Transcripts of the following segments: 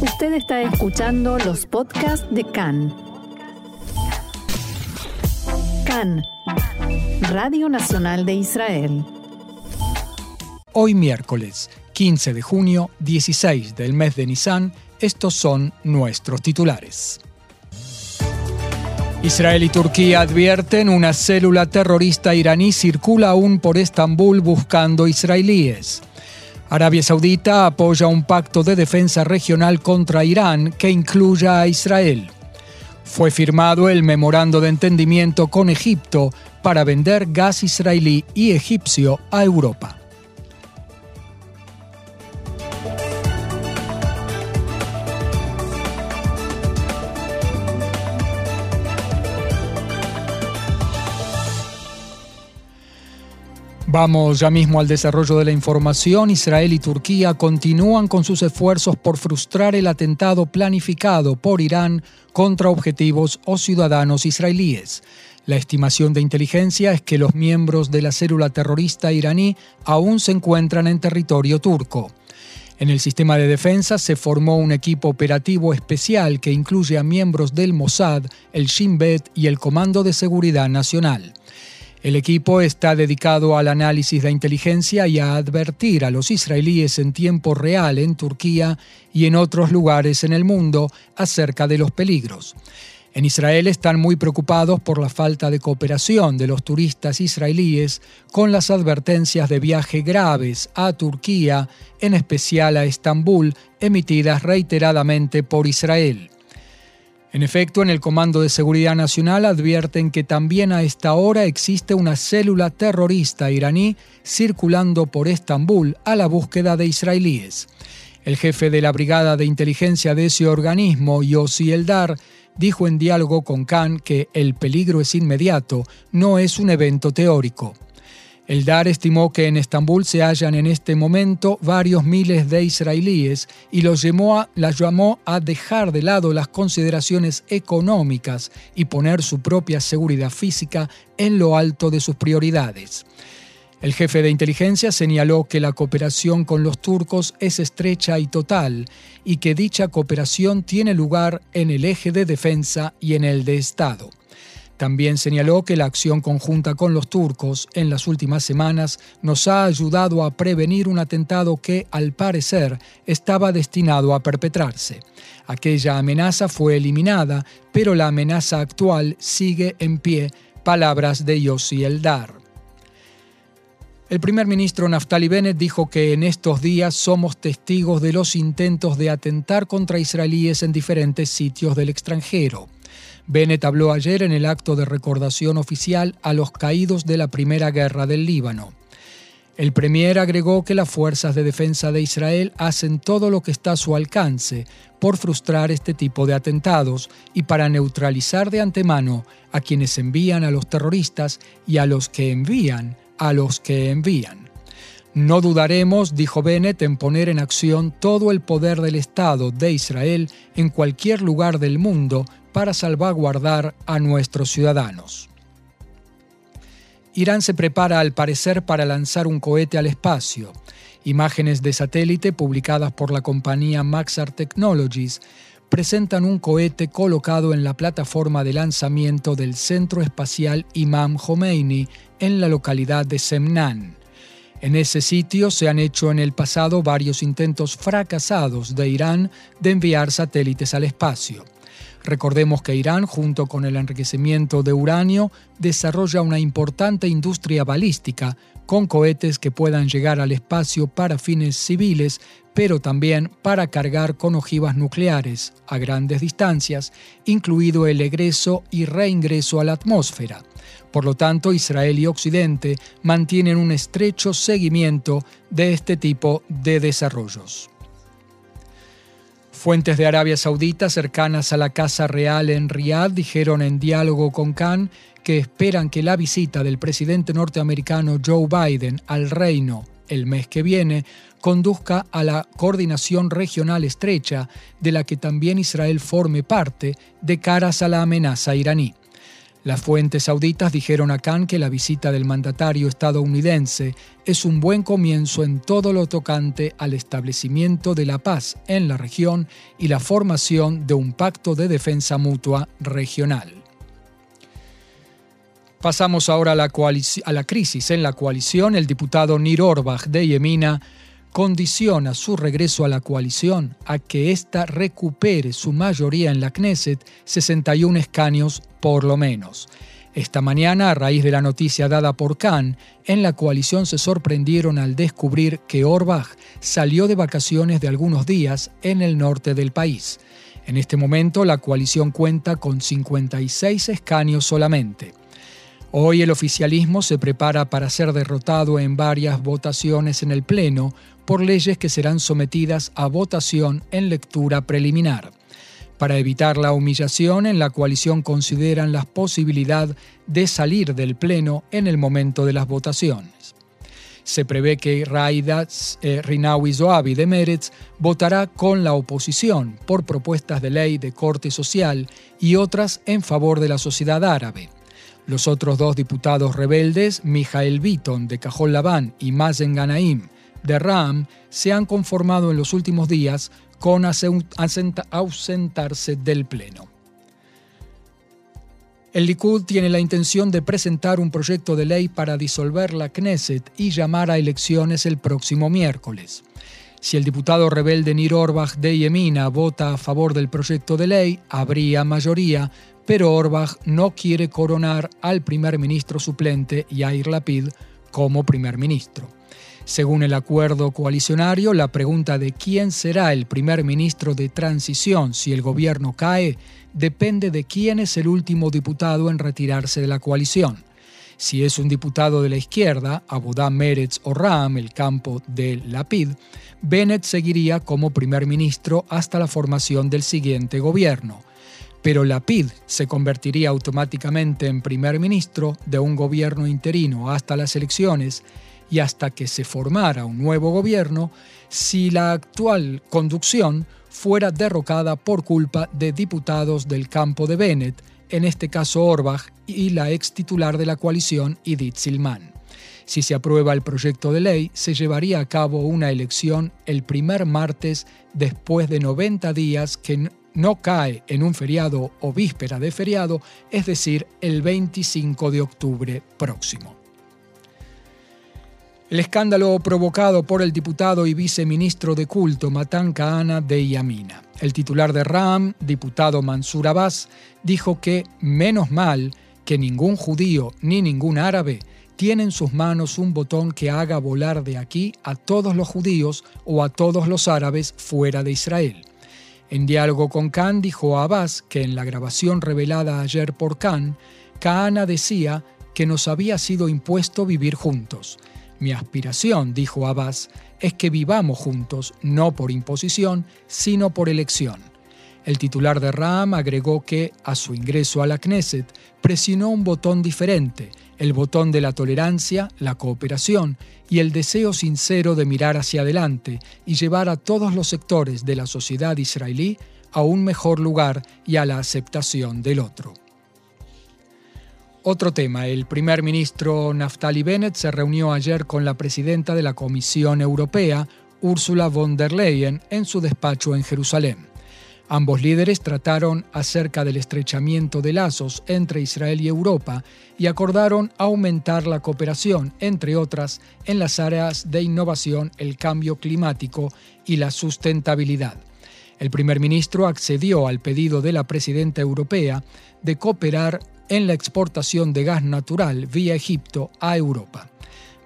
Usted está escuchando los podcasts de CAN. CAN, Radio Nacional de Israel. Hoy miércoles 15 de junio, 16 del mes de Nisan, estos son nuestros titulares. Israel y Turquía advierten una célula terrorista iraní circula aún por Estambul buscando israelíes. Arabia Saudita apoya un pacto de defensa regional contra Irán que incluya a Israel. Fue firmado el memorando de entendimiento con Egipto para vender gas israelí y egipcio a Europa. Vamos ya mismo al desarrollo de la información. Israel y Turquía continúan con sus esfuerzos por frustrar el atentado planificado por Irán contra objetivos o ciudadanos israelíes. La estimación de inteligencia es que los miembros de la célula terrorista iraní aún se encuentran en territorio turco. En el sistema de defensa se formó un equipo operativo especial que incluye a miembros del Mossad, el Shin Bet y el Comando de Seguridad Nacional. El equipo está dedicado al análisis de inteligencia y a advertir a los israelíes en tiempo real en Turquía y en otros lugares en el mundo acerca de los peligros. En Israel están muy preocupados por la falta de cooperación de los turistas israelíes con las advertencias de viaje graves a Turquía, en especial a Estambul, emitidas reiteradamente por Israel. En efecto, en el Comando de Seguridad Nacional advierten que también a esta hora existe una célula terrorista iraní circulando por Estambul a la búsqueda de israelíes. El jefe de la Brigada de Inteligencia de ese organismo, Yossi Eldar, dijo en diálogo con Khan que el peligro es inmediato, no es un evento teórico. El DAR estimó que en Estambul se hallan en este momento varios miles de israelíes y los llamó a, llamó a dejar de lado las consideraciones económicas y poner su propia seguridad física en lo alto de sus prioridades. El jefe de inteligencia señaló que la cooperación con los turcos es estrecha y total y que dicha cooperación tiene lugar en el eje de defensa y en el de Estado. También señaló que la acción conjunta con los turcos en las últimas semanas nos ha ayudado a prevenir un atentado que, al parecer, estaba destinado a perpetrarse. Aquella amenaza fue eliminada, pero la amenaza actual sigue en pie. Palabras de Yossi Eldar. El primer ministro Naftali Bennett dijo que en estos días somos testigos de los intentos de atentar contra israelíes en diferentes sitios del extranjero. Bennett habló ayer en el acto de recordación oficial a los caídos de la Primera Guerra del Líbano. El premier agregó que las fuerzas de defensa de Israel hacen todo lo que está a su alcance por frustrar este tipo de atentados y para neutralizar de antemano a quienes envían a los terroristas y a los que envían a los que envían. No dudaremos, dijo Bennett, en poner en acción todo el poder del Estado de Israel en cualquier lugar del mundo para salvaguardar a nuestros ciudadanos. Irán se prepara al parecer para lanzar un cohete al espacio. Imágenes de satélite publicadas por la compañía Maxar Technologies presentan un cohete colocado en la plataforma de lanzamiento del Centro Espacial Imam Khomeini en la localidad de Semnan. En ese sitio se han hecho en el pasado varios intentos fracasados de Irán de enviar satélites al espacio. Recordemos que Irán, junto con el enriquecimiento de uranio, desarrolla una importante industria balística, con cohetes que puedan llegar al espacio para fines civiles, pero también para cargar con ojivas nucleares a grandes distancias, incluido el egreso y reingreso a la atmósfera. Por lo tanto, Israel y Occidente mantienen un estrecho seguimiento de este tipo de desarrollos. Fuentes de Arabia Saudita cercanas a la Casa Real en Riyadh dijeron en diálogo con Khan que esperan que la visita del presidente norteamericano Joe Biden al reino el mes que viene conduzca a la coordinación regional estrecha de la que también Israel forme parte de caras a la amenaza iraní. Las fuentes sauditas dijeron a Khan que la visita del mandatario estadounidense es un buen comienzo en todo lo tocante al establecimiento de la paz en la región y la formación de un pacto de defensa mutua regional. Pasamos ahora a la, crisis en la coalición. El diputado Nir Orbach de Yemina condiciona su regreso a la coalición a que ésta recupere su mayoría en la Knesset, 61 escaños por lo menos. Esta mañana, a raíz de la noticia dada por Khan, en la coalición se sorprendieron al descubrir que Orbach salió de vacaciones de algunos días en el norte del país. En este momento, la coalición cuenta con 56 escaños solamente. Hoy el oficialismo se prepara para ser derrotado en varias votaciones en el Pleno por leyes que serán sometidas a votación en lectura preliminar. Para evitar la humillación, en la coalición consideran la posibilidad de salir del Pleno en el momento de las votaciones. Se prevé que Raida eh, Rinawi Zoabi de Meretz votará con la oposición por propuestas de ley de corte social y otras en favor de la sociedad árabe. Los otros dos diputados rebeldes, Mijael Bitton de Cajol Labán y Mazen Ganaim de Ram, se han conformado en los últimos días con ausentarse del Pleno. El Likud tiene la intención de presentar un proyecto de ley para disolver la Knesset y llamar a elecciones el próximo miércoles. Si el diputado rebelde Nir Orbach de Yemina vota a favor del proyecto de ley, habría mayoría pero Orbach no quiere coronar al primer ministro suplente Yair Lapid como primer ministro. Según el acuerdo coalicionario, la pregunta de quién será el primer ministro de transición si el gobierno cae depende de quién es el último diputado en retirarse de la coalición. Si es un diputado de la izquierda, Abodá Meretz o Ram, el campo de Lapid, Bennett seguiría como primer ministro hasta la formación del siguiente gobierno pero Lapid se convertiría automáticamente en primer ministro de un gobierno interino hasta las elecciones y hasta que se formara un nuevo gobierno si la actual conducción fuera derrocada por culpa de diputados del campo de Bennett, en este caso Orbach y la ex titular de la coalición Edith Silman. Si se aprueba el proyecto de ley, se llevaría a cabo una elección el primer martes después de 90 días que no cae en un feriado o víspera de feriado, es decir, el 25 de octubre próximo. El escándalo provocado por el diputado y viceministro de culto Matan Kahana de Yamina. El titular de RAM, diputado Mansur Abbas, dijo que, menos mal, que ningún judío ni ningún árabe tiene en sus manos un botón que haga volar de aquí a todos los judíos o a todos los árabes fuera de Israel. En diálogo con Khan dijo Abbas que en la grabación revelada ayer por Khan, Kahana decía que nos había sido impuesto vivir juntos. Mi aspiración, dijo Abbas, es que vivamos juntos, no por imposición, sino por elección. El titular de Ram agregó que, a su ingreso a la Knesset, presionó un botón diferente, el botón de la tolerancia, la cooperación y el deseo sincero de mirar hacia adelante y llevar a todos los sectores de la sociedad israelí a un mejor lugar y a la aceptación del otro. Otro tema, el primer ministro Naftali Bennett se reunió ayer con la presidenta de la Comisión Europea, Ursula von der Leyen, en su despacho en Jerusalén. Ambos líderes trataron acerca del estrechamiento de lazos entre Israel y Europa y acordaron aumentar la cooperación, entre otras, en las áreas de innovación, el cambio climático y la sustentabilidad. El primer ministro accedió al pedido de la presidenta europea de cooperar en la exportación de gas natural vía Egipto a Europa.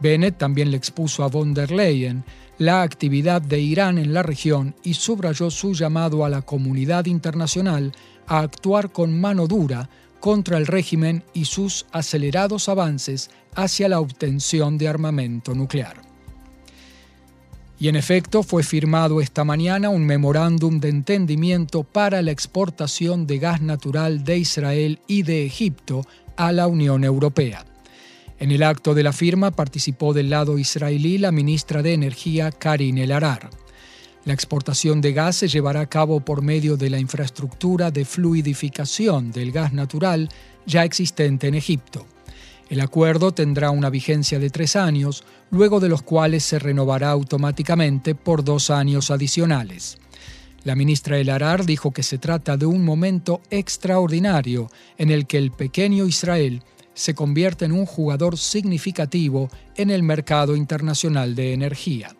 Bennett también le expuso a von der Leyen la actividad de Irán en la región y subrayó su llamado a la comunidad internacional a actuar con mano dura contra el régimen y sus acelerados avances hacia la obtención de armamento nuclear. Y en efecto fue firmado esta mañana un memorándum de entendimiento para la exportación de gas natural de Israel y de Egipto a la Unión Europea. En el acto de la firma participó del lado israelí la ministra de Energía Karin El-Arar. La exportación de gas se llevará a cabo por medio de la infraestructura de fluidificación del gas natural ya existente en Egipto. El acuerdo tendrá una vigencia de tres años, luego de los cuales se renovará automáticamente por dos años adicionales. La ministra El Arar dijo que se trata de un momento extraordinario en el que el pequeño Israel se convierte en un jugador significativo en el mercado internacional de energía.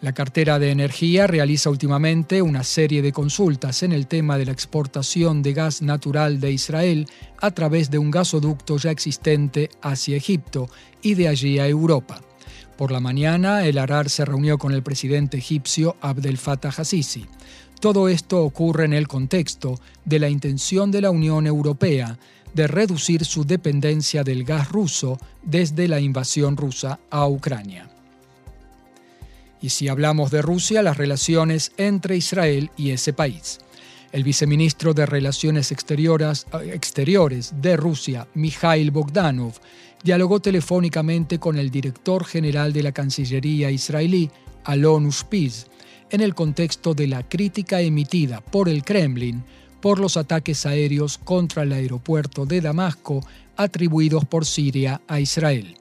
La cartera de energía realiza últimamente una serie de consultas en el tema de la exportación de gas natural de Israel a través de un gasoducto ya existente hacia Egipto y de allí a Europa. Por la mañana, el Arar se reunió con el presidente egipcio Abdel Fattah Hasisi. Todo esto ocurre en el contexto de la intención de la Unión Europea de reducir su dependencia del gas ruso desde la invasión rusa a Ucrania. Y si hablamos de Rusia, las relaciones entre Israel y ese país. El viceministro de Relaciones Exteriores, Exteriores de Rusia, Mikhail Bogdanov, dialogó telefónicamente con el director general de la Cancillería israelí, Alon Ushpiz, en el contexto de la crítica emitida por el Kremlin por los ataques aéreos contra el aeropuerto de Damasco atribuidos por Siria a Israel.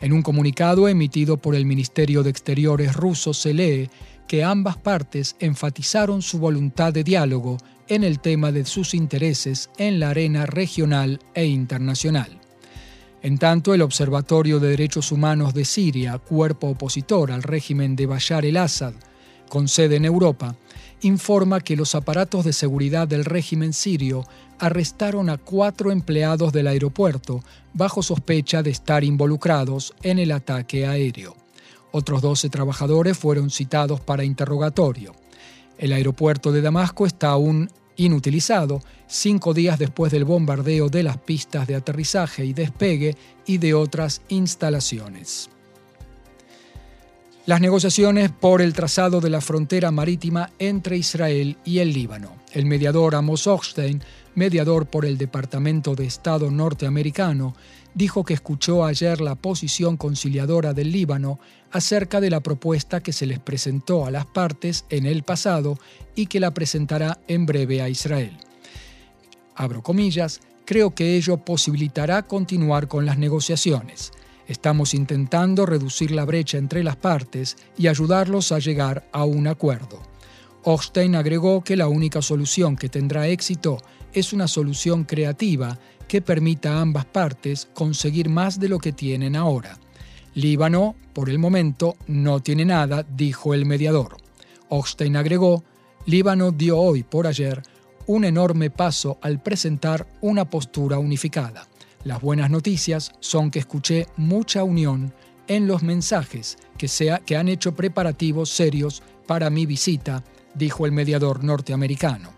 En un comunicado emitido por el Ministerio de Exteriores ruso se lee que ambas partes enfatizaron su voluntad de diálogo en el tema de sus intereses en la arena regional e internacional. En tanto, el Observatorio de Derechos Humanos de Siria, cuerpo opositor al régimen de Bashar el-Assad, con sede en Europa, informa que los aparatos de seguridad del régimen sirio arrestaron a cuatro empleados del aeropuerto bajo sospecha de estar involucrados en el ataque aéreo. Otros 12 trabajadores fueron citados para interrogatorio. El aeropuerto de Damasco está aún inutilizado cinco días después del bombardeo de las pistas de aterrizaje y despegue y de otras instalaciones. Las negociaciones por el trazado de la frontera marítima entre Israel y el Líbano. El mediador Amos Hochstein, mediador por el Departamento de Estado norteamericano, dijo que escuchó ayer la posición conciliadora del Líbano acerca de la propuesta que se les presentó a las partes en el pasado y que la presentará en breve a Israel. Abro comillas, creo que ello posibilitará continuar con las negociaciones. Estamos intentando reducir la brecha entre las partes y ayudarlos a llegar a un acuerdo. Hochstein agregó que la única solución que tendrá éxito es una solución creativa que permita a ambas partes conseguir más de lo que tienen ahora. Líbano, por el momento, no tiene nada, dijo el mediador. Hochstein agregó, Líbano dio hoy por ayer un enorme paso al presentar una postura unificada. Las buenas noticias son que escuché mucha unión en los mensajes que, sea, que han hecho preparativos serios para mi visita, dijo el mediador norteamericano.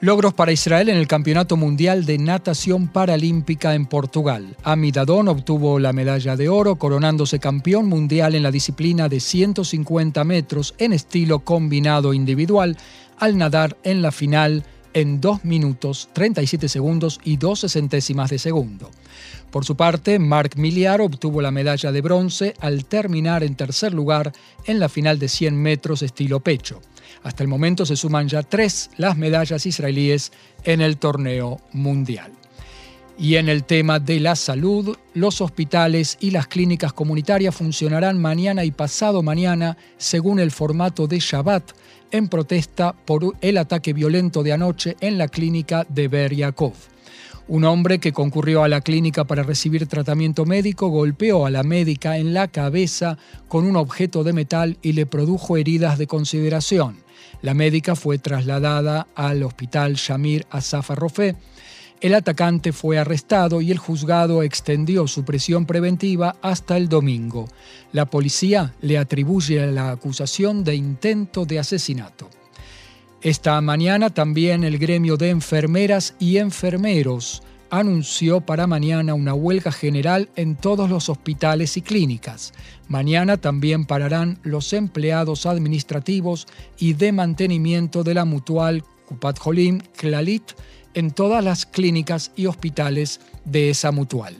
Logros para Israel en el Campeonato Mundial de Natación Paralímpica en Portugal. Amidadón obtuvo la medalla de oro, coronándose campeón mundial en la disciplina de 150 metros en estilo combinado individual, al nadar en la final en 2 minutos 37 segundos y 12 centésimas de segundo. Por su parte, Marc Miliar obtuvo la medalla de bronce al terminar en tercer lugar en la final de 100 metros estilo pecho. Hasta el momento se suman ya tres las medallas israelíes en el torneo mundial. Y en el tema de la salud, los hospitales y las clínicas comunitarias funcionarán mañana y pasado mañana según el formato de Shabbat en protesta por el ataque violento de anoche en la clínica de Beryakov. Un hombre que concurrió a la clínica para recibir tratamiento médico golpeó a la médica en la cabeza con un objeto de metal y le produjo heridas de consideración. La médica fue trasladada al hospital Shamir Asaf el atacante fue arrestado y el juzgado extendió su prisión preventiva hasta el domingo. La policía le atribuye la acusación de intento de asesinato. Esta mañana también el gremio de enfermeras y enfermeros anunció para mañana una huelga general en todos los hospitales y clínicas. Mañana también pararán los empleados administrativos y de mantenimiento de la mutual Kupat Jolim Klalit en todas las clínicas y hospitales de esa mutual.